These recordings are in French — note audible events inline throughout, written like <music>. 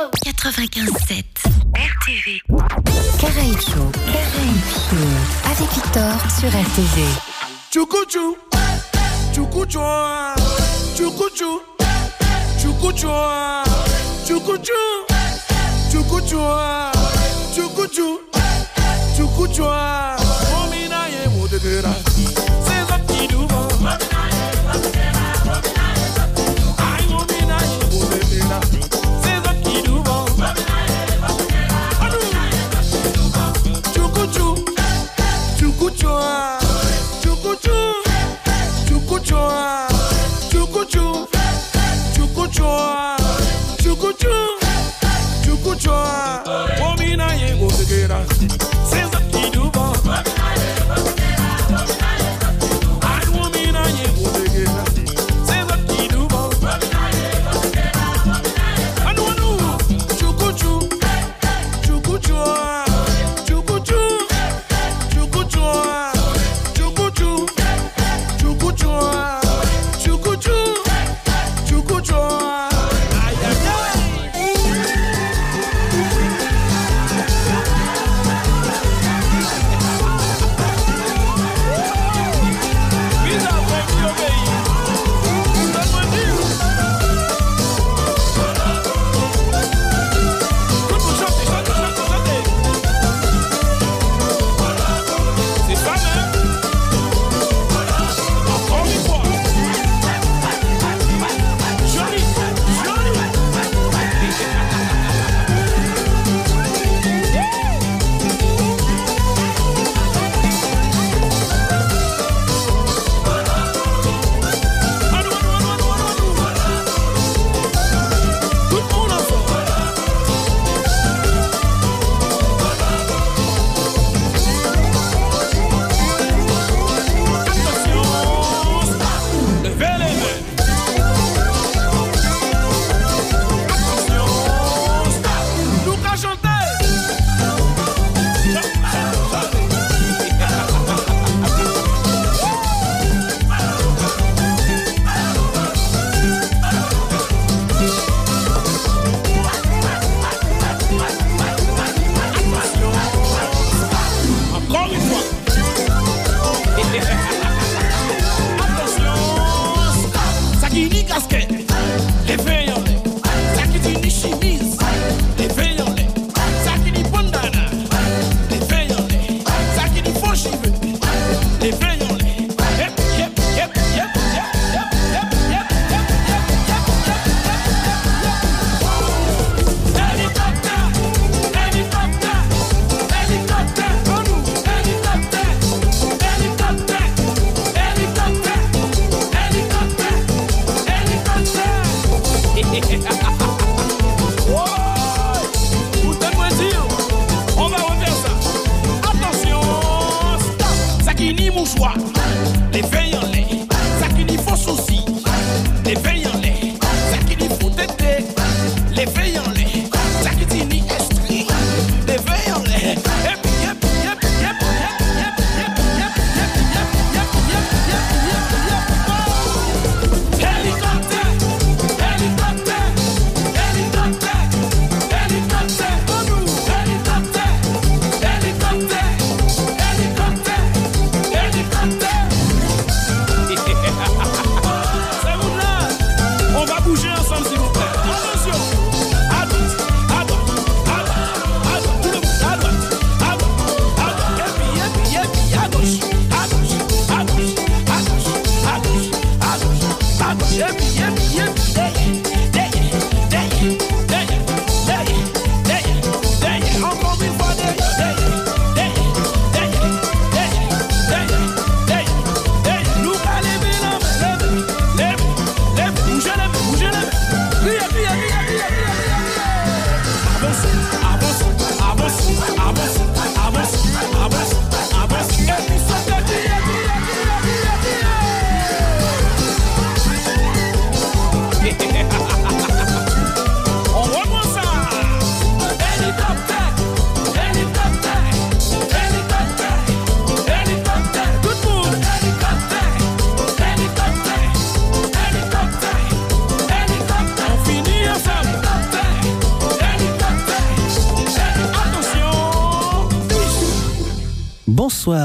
95.7 RTV. Caraïbes Show. Caraïbes Show. Avec Victor sur RTV. Tchoukou Tchoukou Tchoukou Tchoukou Tchoukou Tchoukou Tchoukou Omina ye modegera Seza kiduva Ay Chukuchoa, Chukuchoa, Chukuchoa.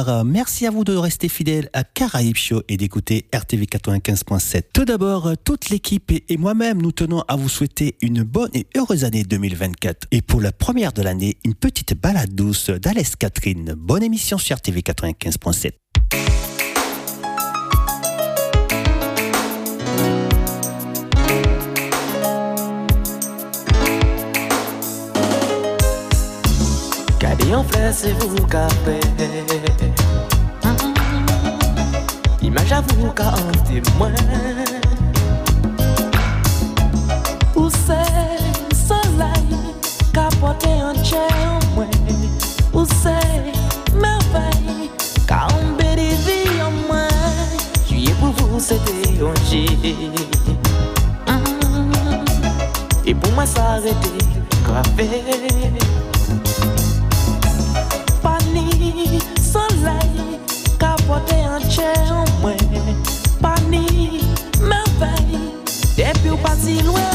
Bonsoir. Merci à vous de rester fidèles à Caraïbes Show et d'écouter RTV 95.7. Tout d'abord, toute l'équipe et moi-même, nous tenons à vous souhaiter une bonne et heureuse année 2024. Et pour la première de l'année, une petite balade douce d'Alès Catherine. Bonne émission sur RTV 95.7. Yon fle se vou ka pe Imaj avou ka an temwen. Ou se solay Ka pote an che an mwen Ou se mervay Ka an beri vi an mwen. Tuye pou vou se te yon je E pou mwen sa rete Kwa fe Depi ou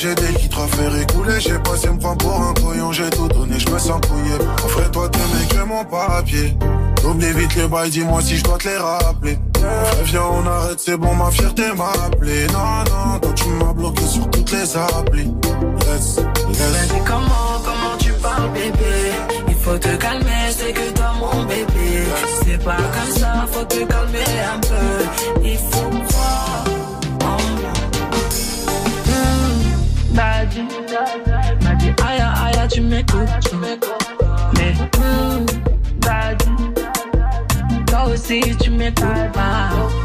j'ai des litres à faire écouler. J'ai passé me prendre pour un couillon, j'ai tout donné, je me sens couillé. Offre-toi tes mecs, mon papier. Oublie vite les bails, dis-moi si je dois te les rappeler. Viens, on arrête, c'est bon, ma fierté m'a appelé. Non, non, toi tu m'as bloqué sur toutes les applis. Let's, let's. comment, comment tu parles, bébé? Il faut te calmer, c'est que toi, mon bébé. C'est pas comme ça, faut te calmer un peu. Il faut croire tarde. Mas aia, aia, me curto. Me tarde. Doce, te me.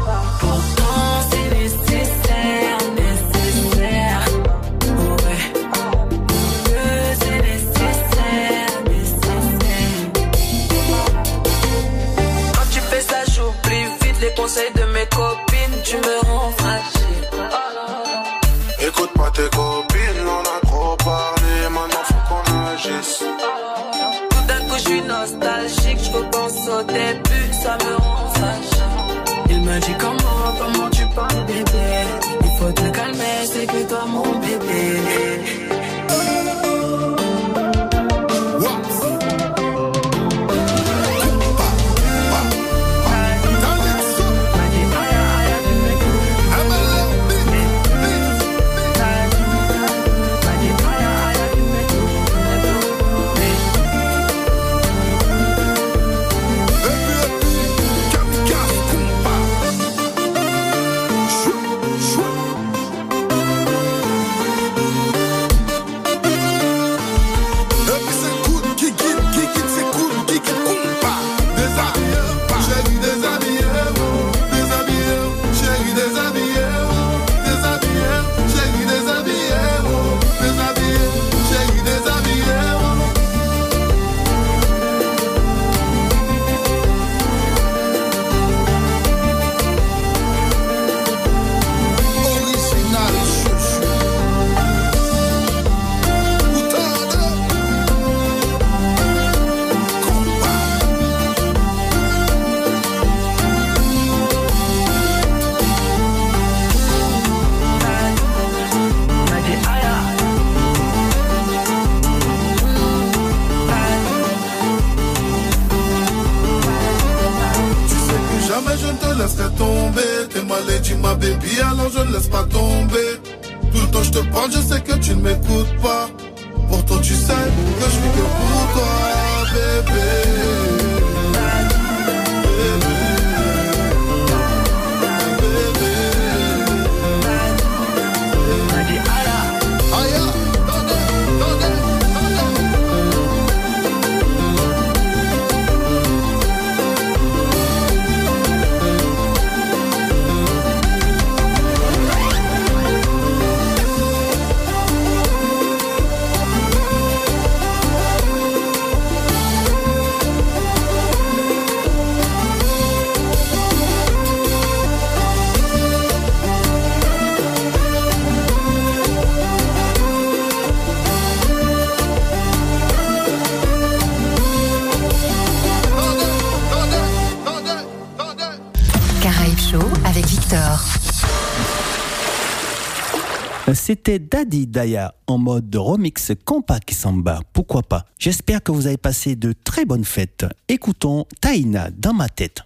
C'était Daddy Daya en mode remix compa samba. Pourquoi pas? J'espère que vous avez passé de très bonnes fêtes. Écoutons Taïna dans ma tête.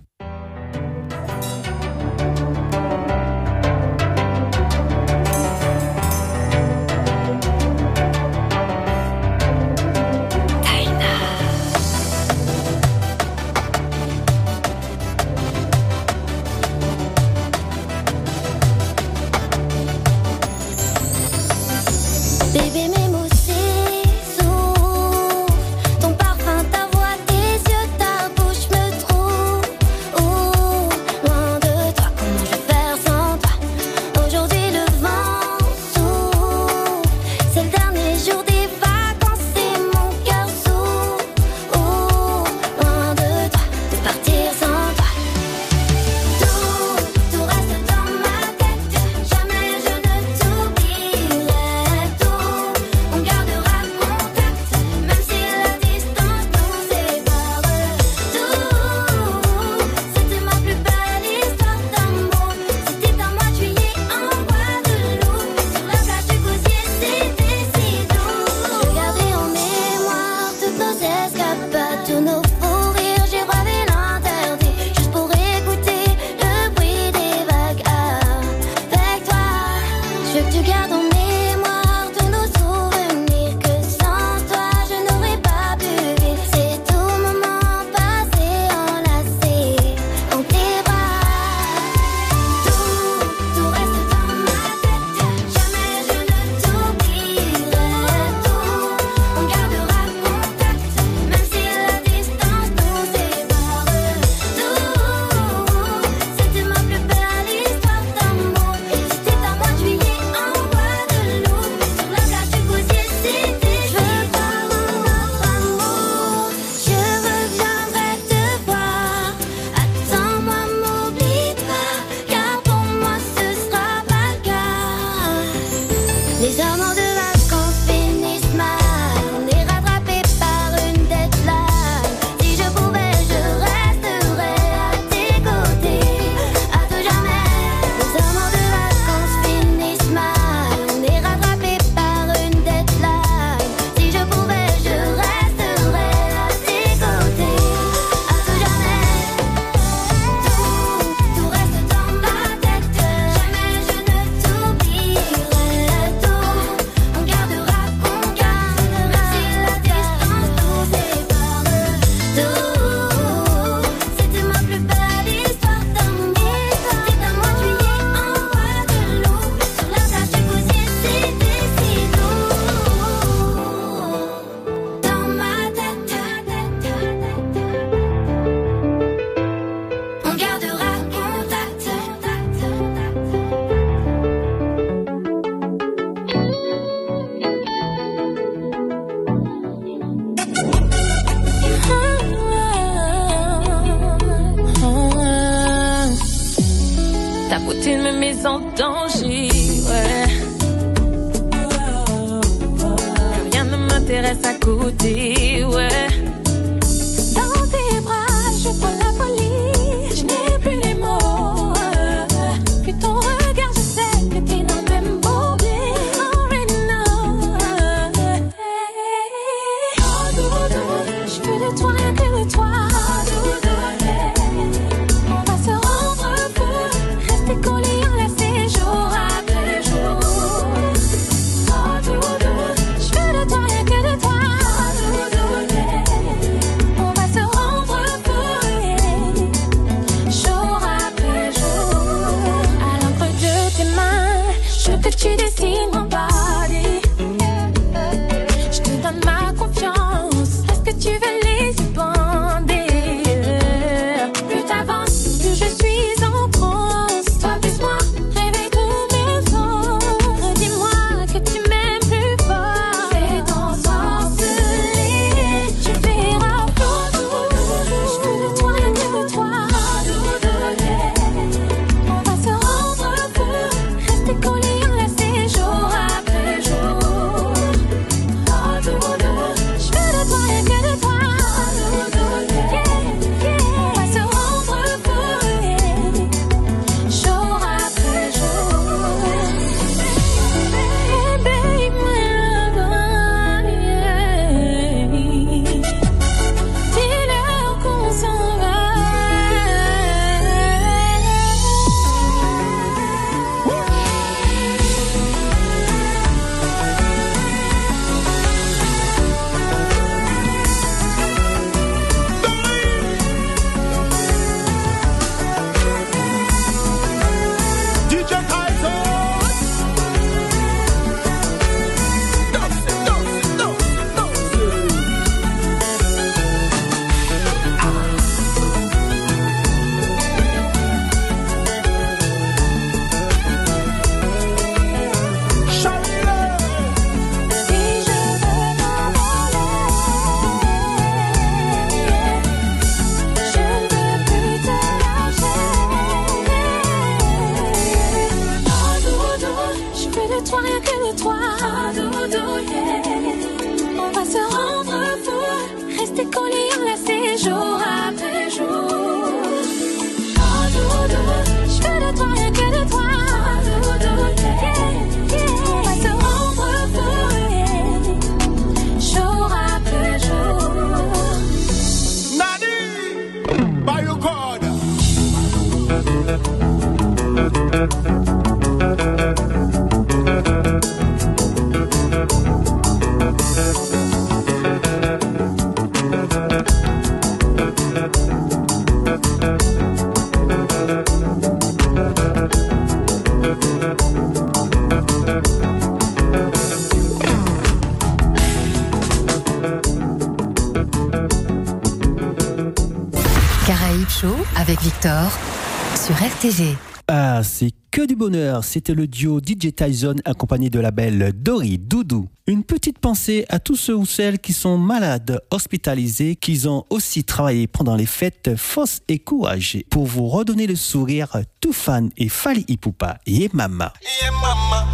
Ah, c'est que du bonheur. C'était le duo DJ Tyson accompagné de la belle Dory Doudou. Une petite pensée à tous ceux ou celles qui sont malades, hospitalisés, qu'ils ont aussi travaillé pendant les fêtes force et courage pour vous redonner le sourire. tout fan et Fali Ipupa, Yemama. Yemama,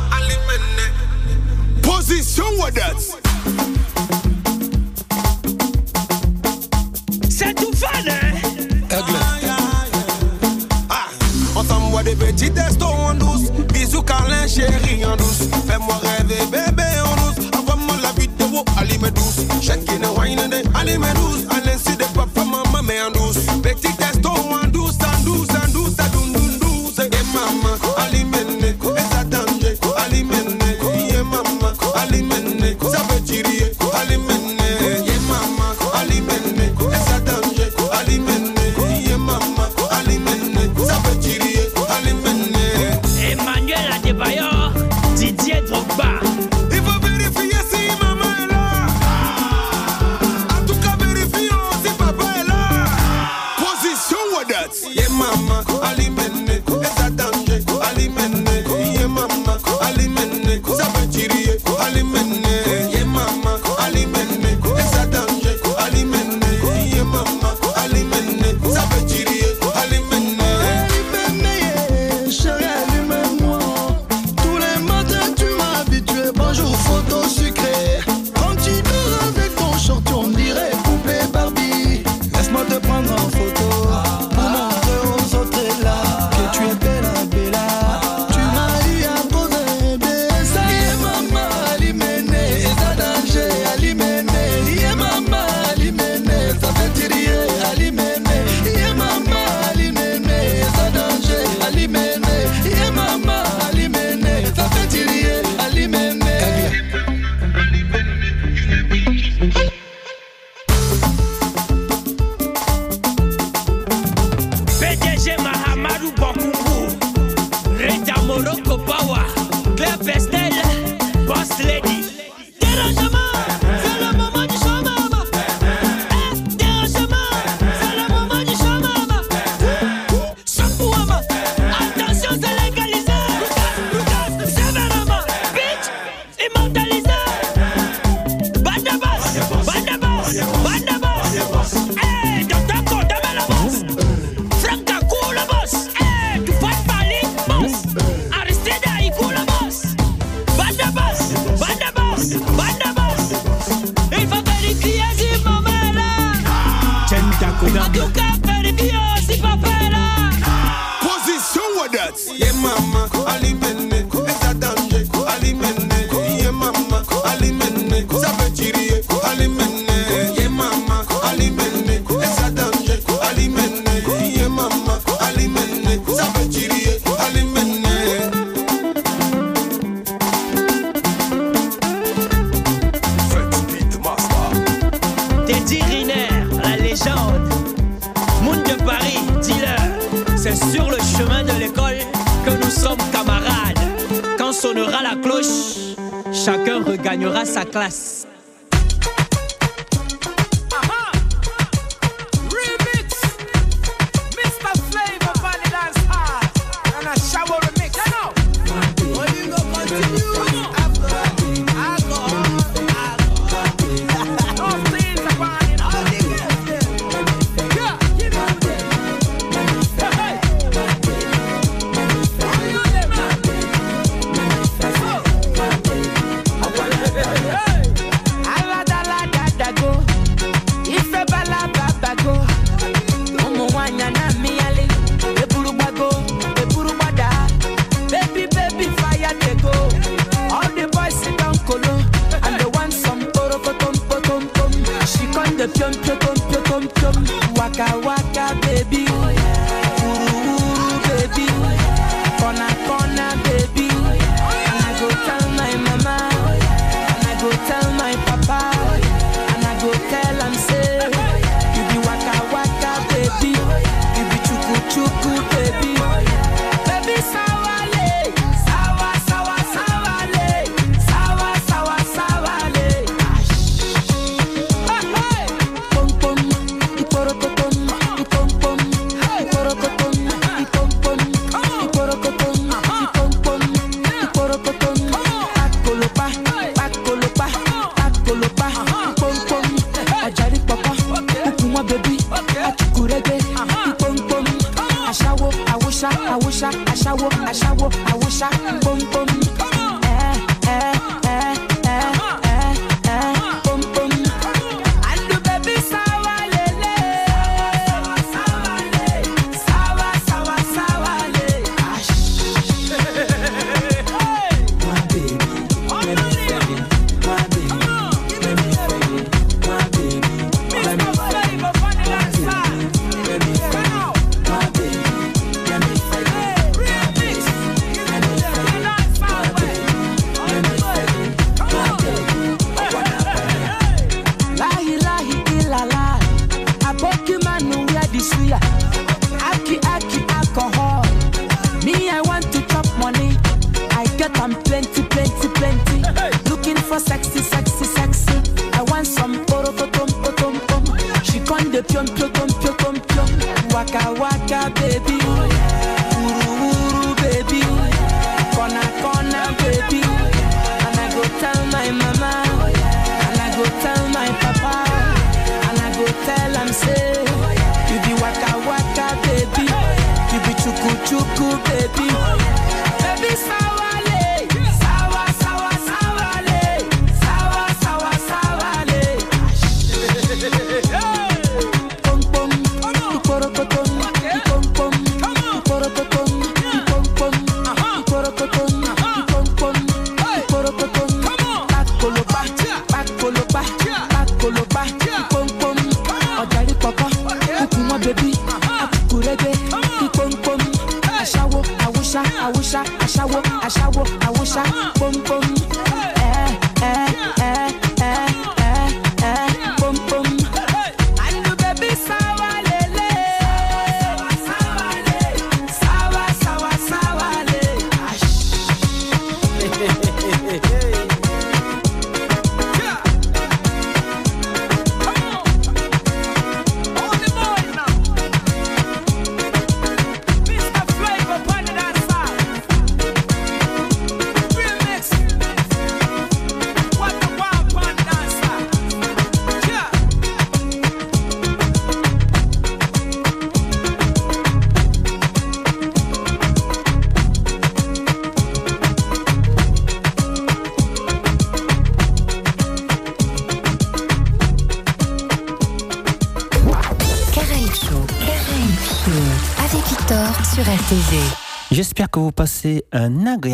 Position what des petits testos en douce. Bisous, câlin, chérie, en douce. Fais-moi rêver, bébé, en douce. Envoie-moi la vidéo, allez, mes douce. Chacune wine, allez, mes douce, allez.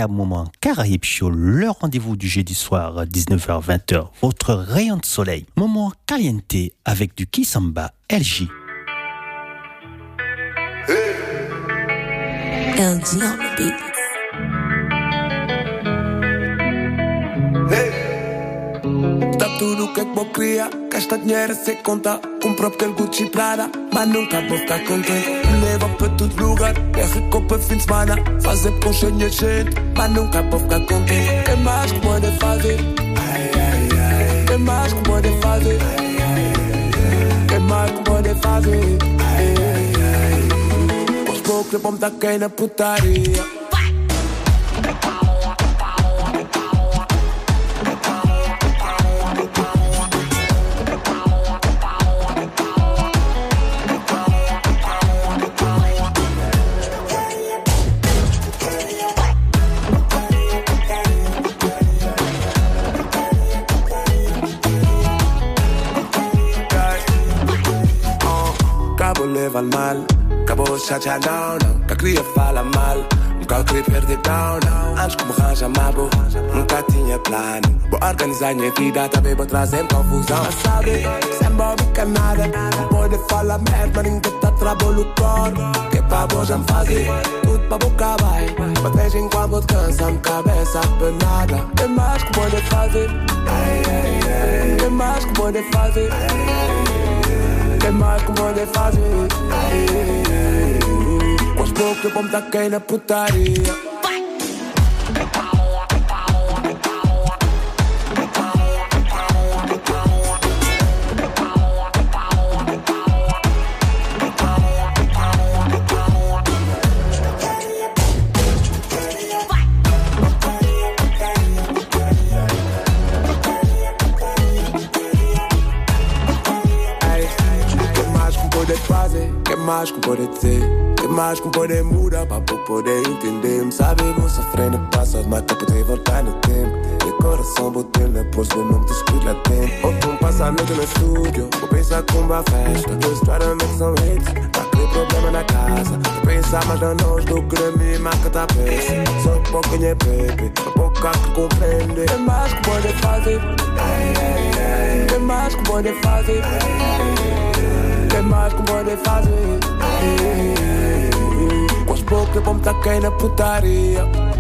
moment. Caraïbes Show, le rendez-vous du jeudi soir, 19h-20h, votre rayon de soleil. Moment caliente avec du Kisamba LG. In het luchtrug, R-Copa fim de semana. Fazer conchon en shit, maar nu ga ik op gaan. Kijk, wat moet ik fazer? Aai, ai, ai. Wat moet ik fazer? Aai, ai, ai. Wat moet ik doen? Aai, ai, ai. Aos bokjes, we moeten gaan naar putaria. volev al mal. Que vos ja nou, nou, que cria fala mal. Em cal que perdi down, down. Antes como ranja mabo, nunca tinha plano Vou organizar minha vida, também vou trazer confusão Mas sabe, sem bom que nada Não pode falar merda, ninguém tá trabalho corpo Que pra vos já me fazer, tudo pra boca vai Mas desde enquanto te cansa, me cabeça penada Tem mais que pode fazer Tem mais que pode fazer mai cum vou lhe fazer Ai, com as poucas vamos dar quem mais que poder ter? Que mais que poder mudar pra eu poder entender? Me sabe, vou sofrer no passado, mas pra poder voltar no tempo. E coração botei na posto, eu não te escuto lá dentro. Outro um passa a noite no estúdio, vou pensar com uma festa. Dois make some hits, tá crer problema na casa. Vou pensar mais na nós do que na marca da peça. Só um pouquinho é baby, pouco que compreende. Que mais que poder fazer? Que mais que poder fazer? I can't de fase. Quando pouco tempo me putaria.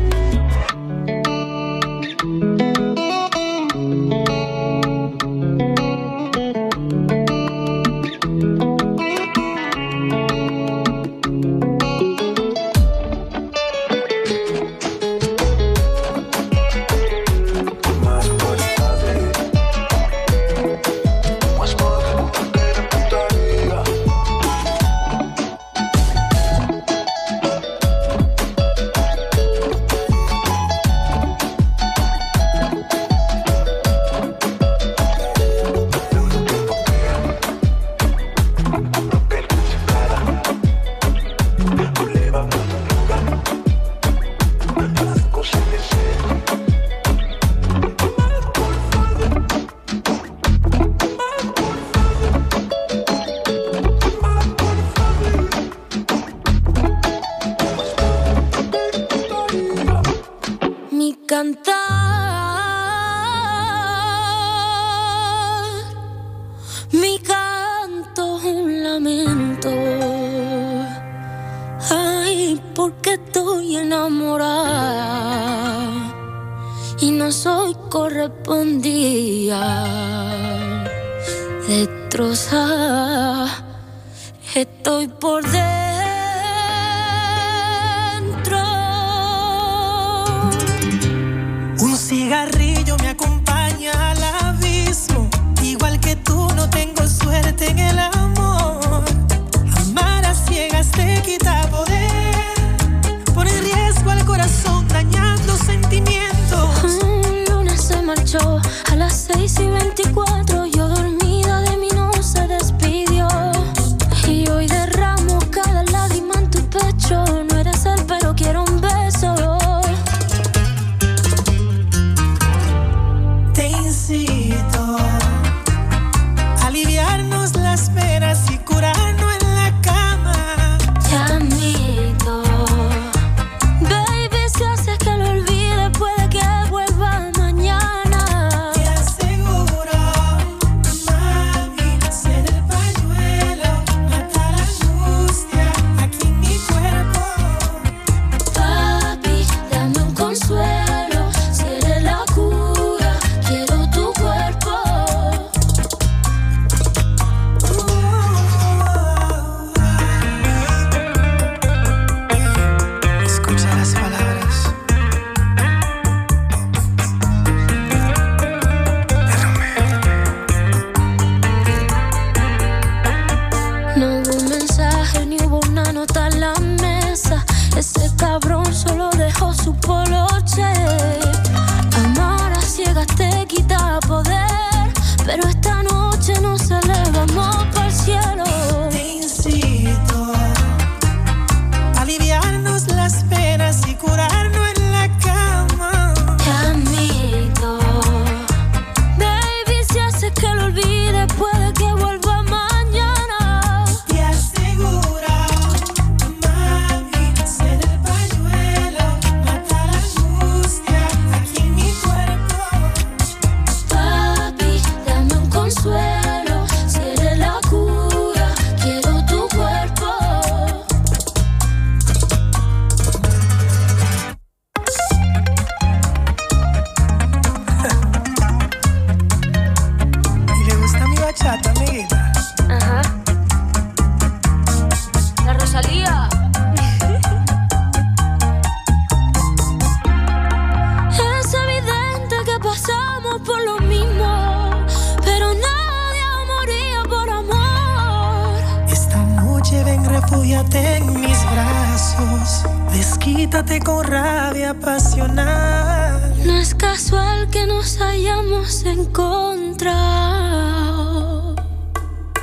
En mis brazos, desquítate con rabia apasionada. No es casual que nos hayamos encontrado.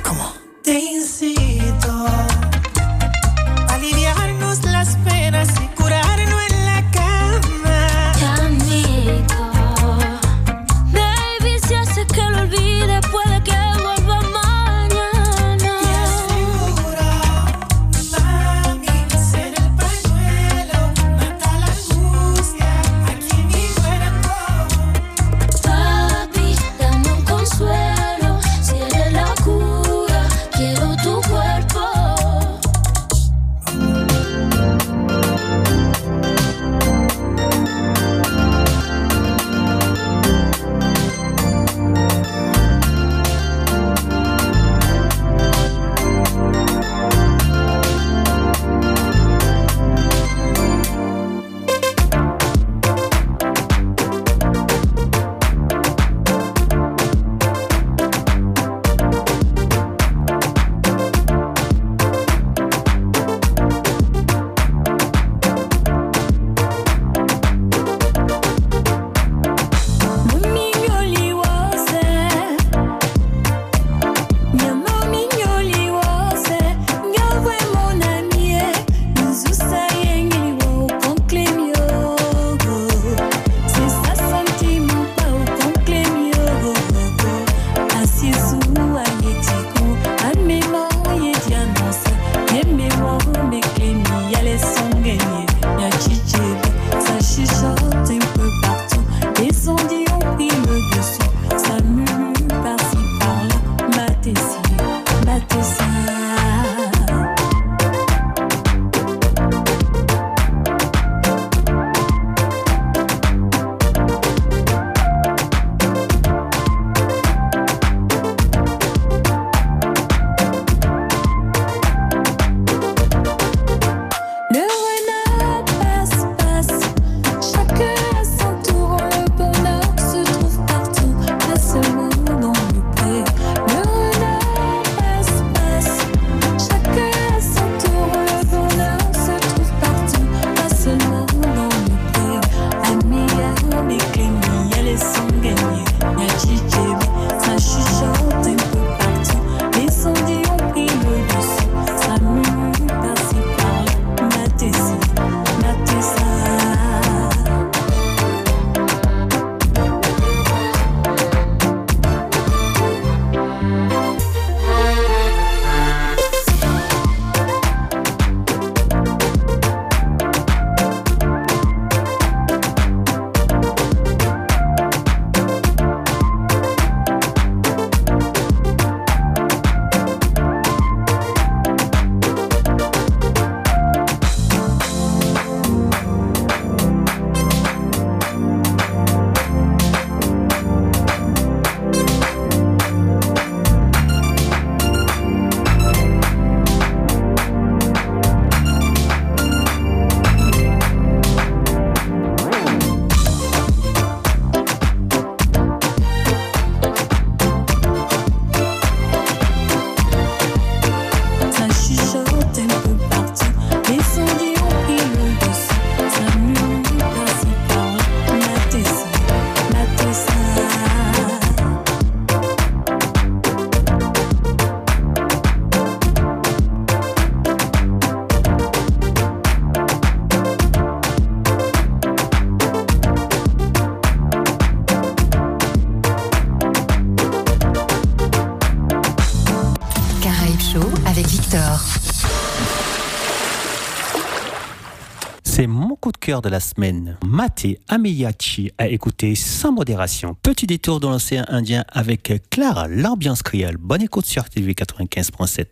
¿Cómo? Te incito. 偶尔的寂。de la semaine. Mate Ameyachi a écouté sans modération. Petit détour dans l'océan Indien avec Clara, l'ambiance créole. Bonne écoute sur TV 95.7.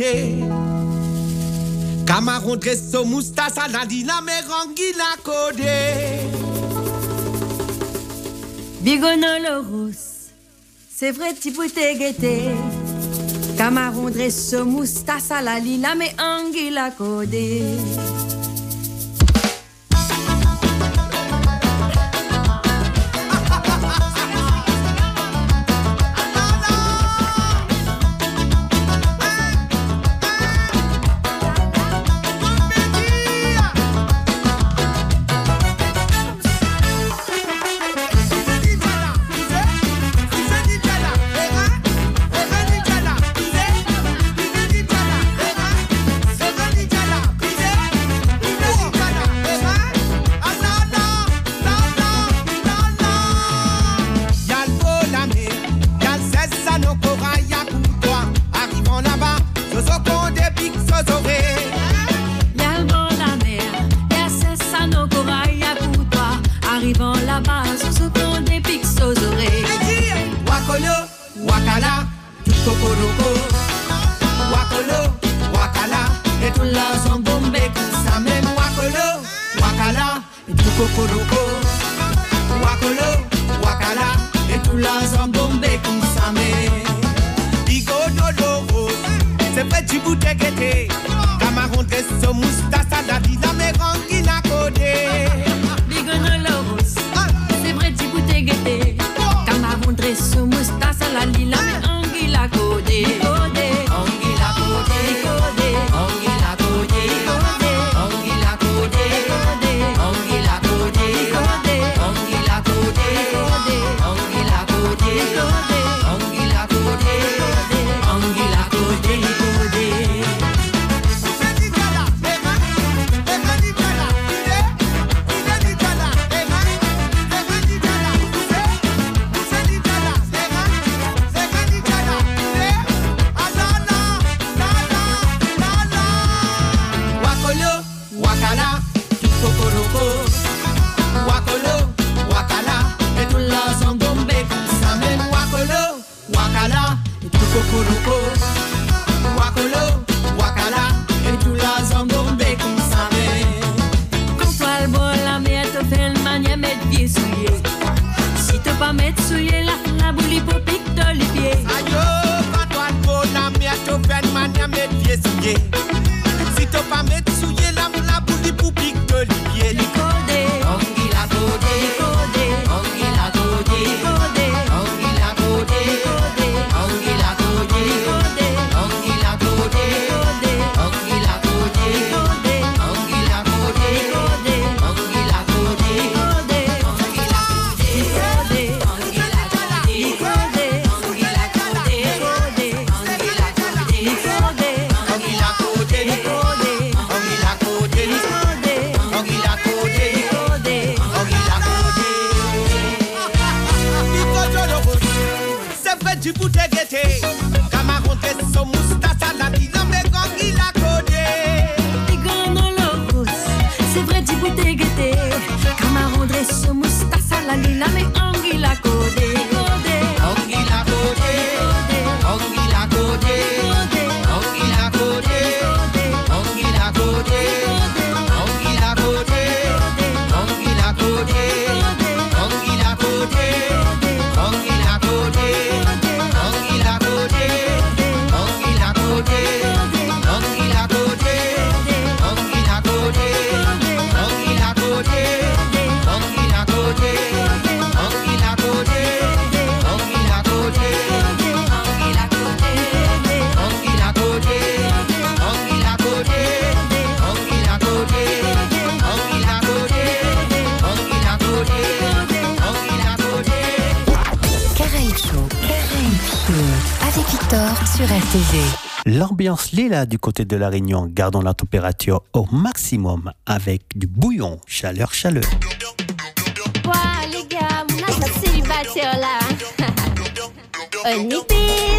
été. Camaron dresso moustache, nadina merengue la codé. Bigonon le c'est vrai, tipouté guetté. Camaron dresso moustache, la lila la codé. Kokoloko, Wakolo, Wakala, et tout la zambombe consommé. Igodolo, c'est près du bout de guetter, Camarón de Somous, Tassa David. là du côté de la Réunion. Gardons la température au maximum avec du bouillon, chaleur, chaleur. <laughs>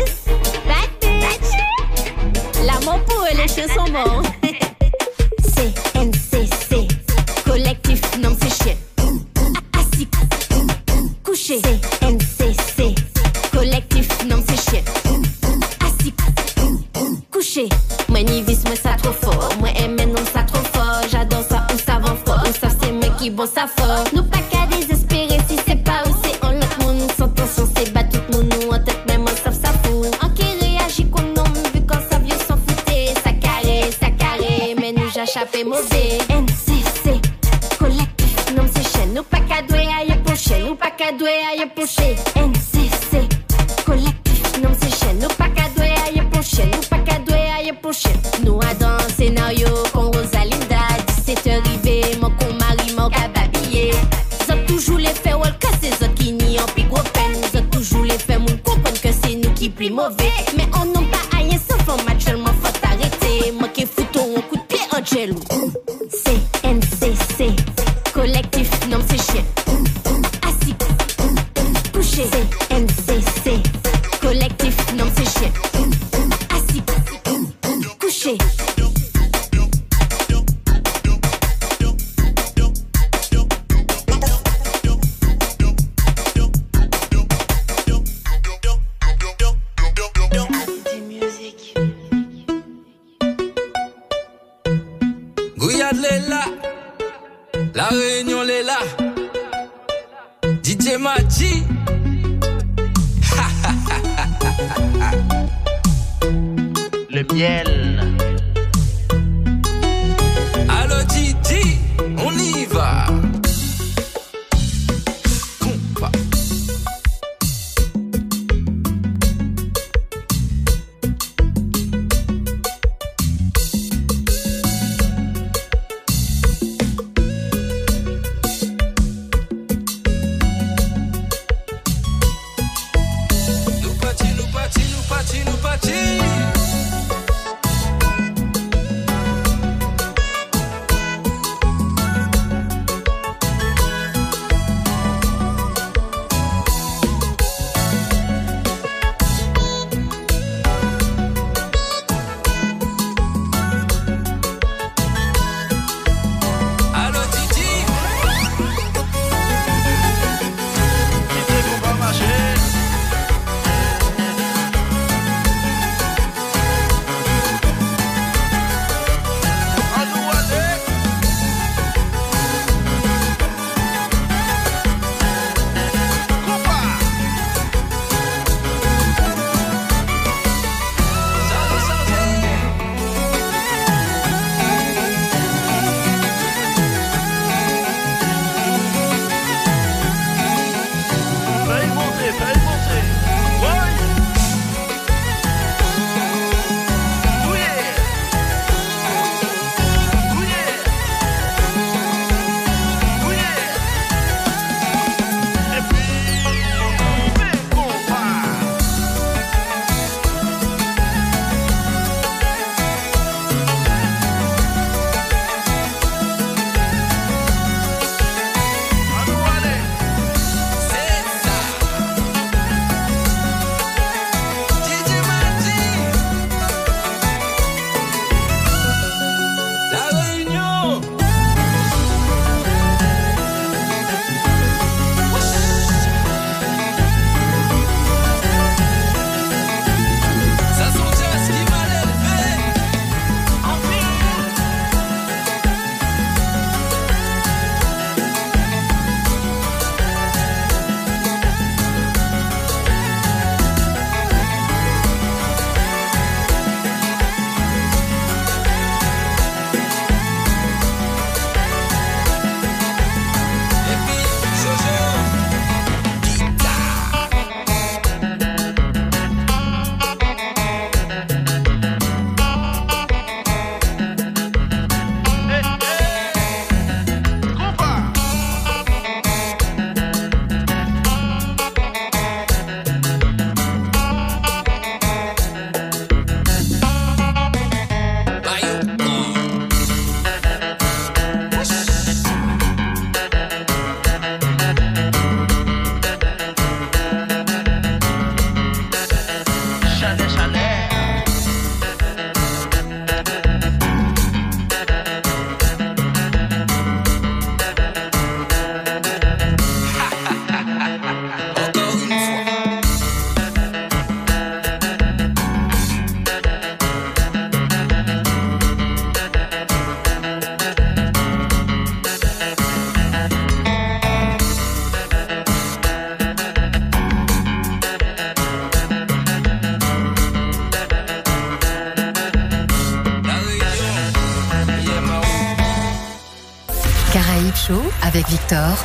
avec Victor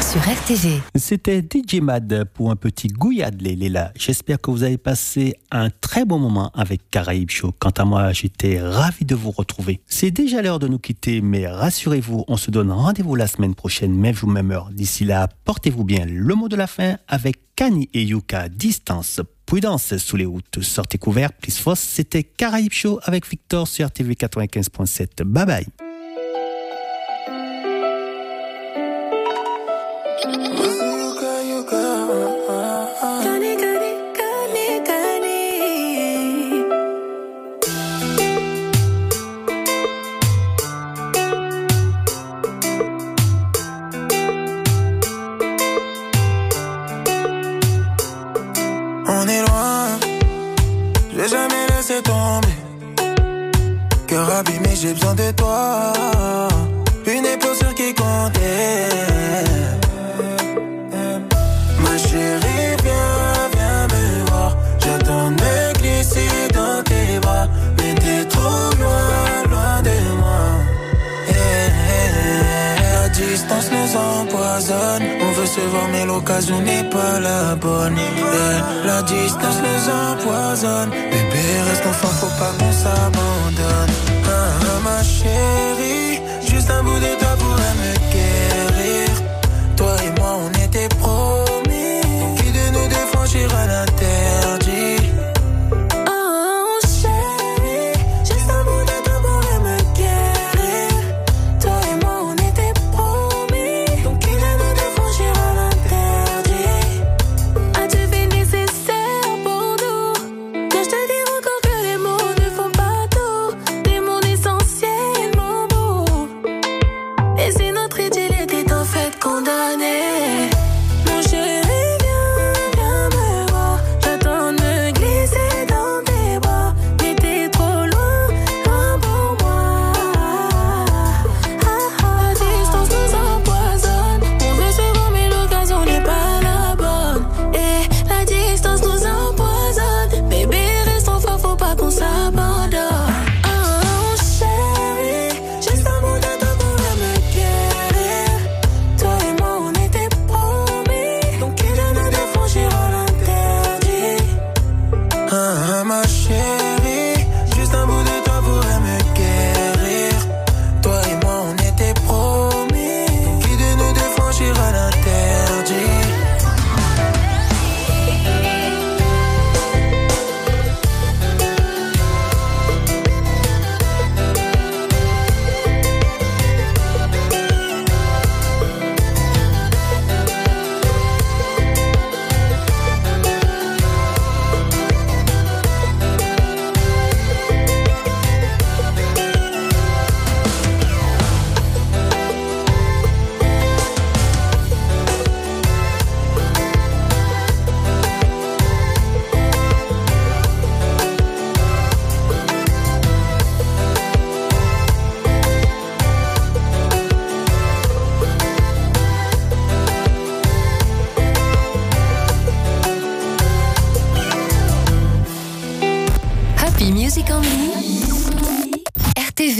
sur RTV. C'était DJ Mad pour un petit gouillade, les. J'espère que vous avez passé un très bon moment avec Caraïbes Show. Quant à moi, j'étais ravi de vous retrouver. C'est déjà l'heure de nous quitter, mais rassurez-vous, on se donne rendez-vous la semaine prochaine, même jour, même heure. D'ici là, portez-vous bien. Le mot de la fin avec Kani et Yuka, distance. Prudence sous les routes, sortez couverts, plus fausse. C'était Caraïbes Show avec Victor sur RTV 95.7. Bye bye. J'ai besoin de toi. Empoisonne. On veut se voir, mais l'occasion n'est pas la bonne. La distance nous empoisonne. Bébé, reste enfant, faut pas qu'on s'abandonne. Ah, ah, ma chérie, juste un bout de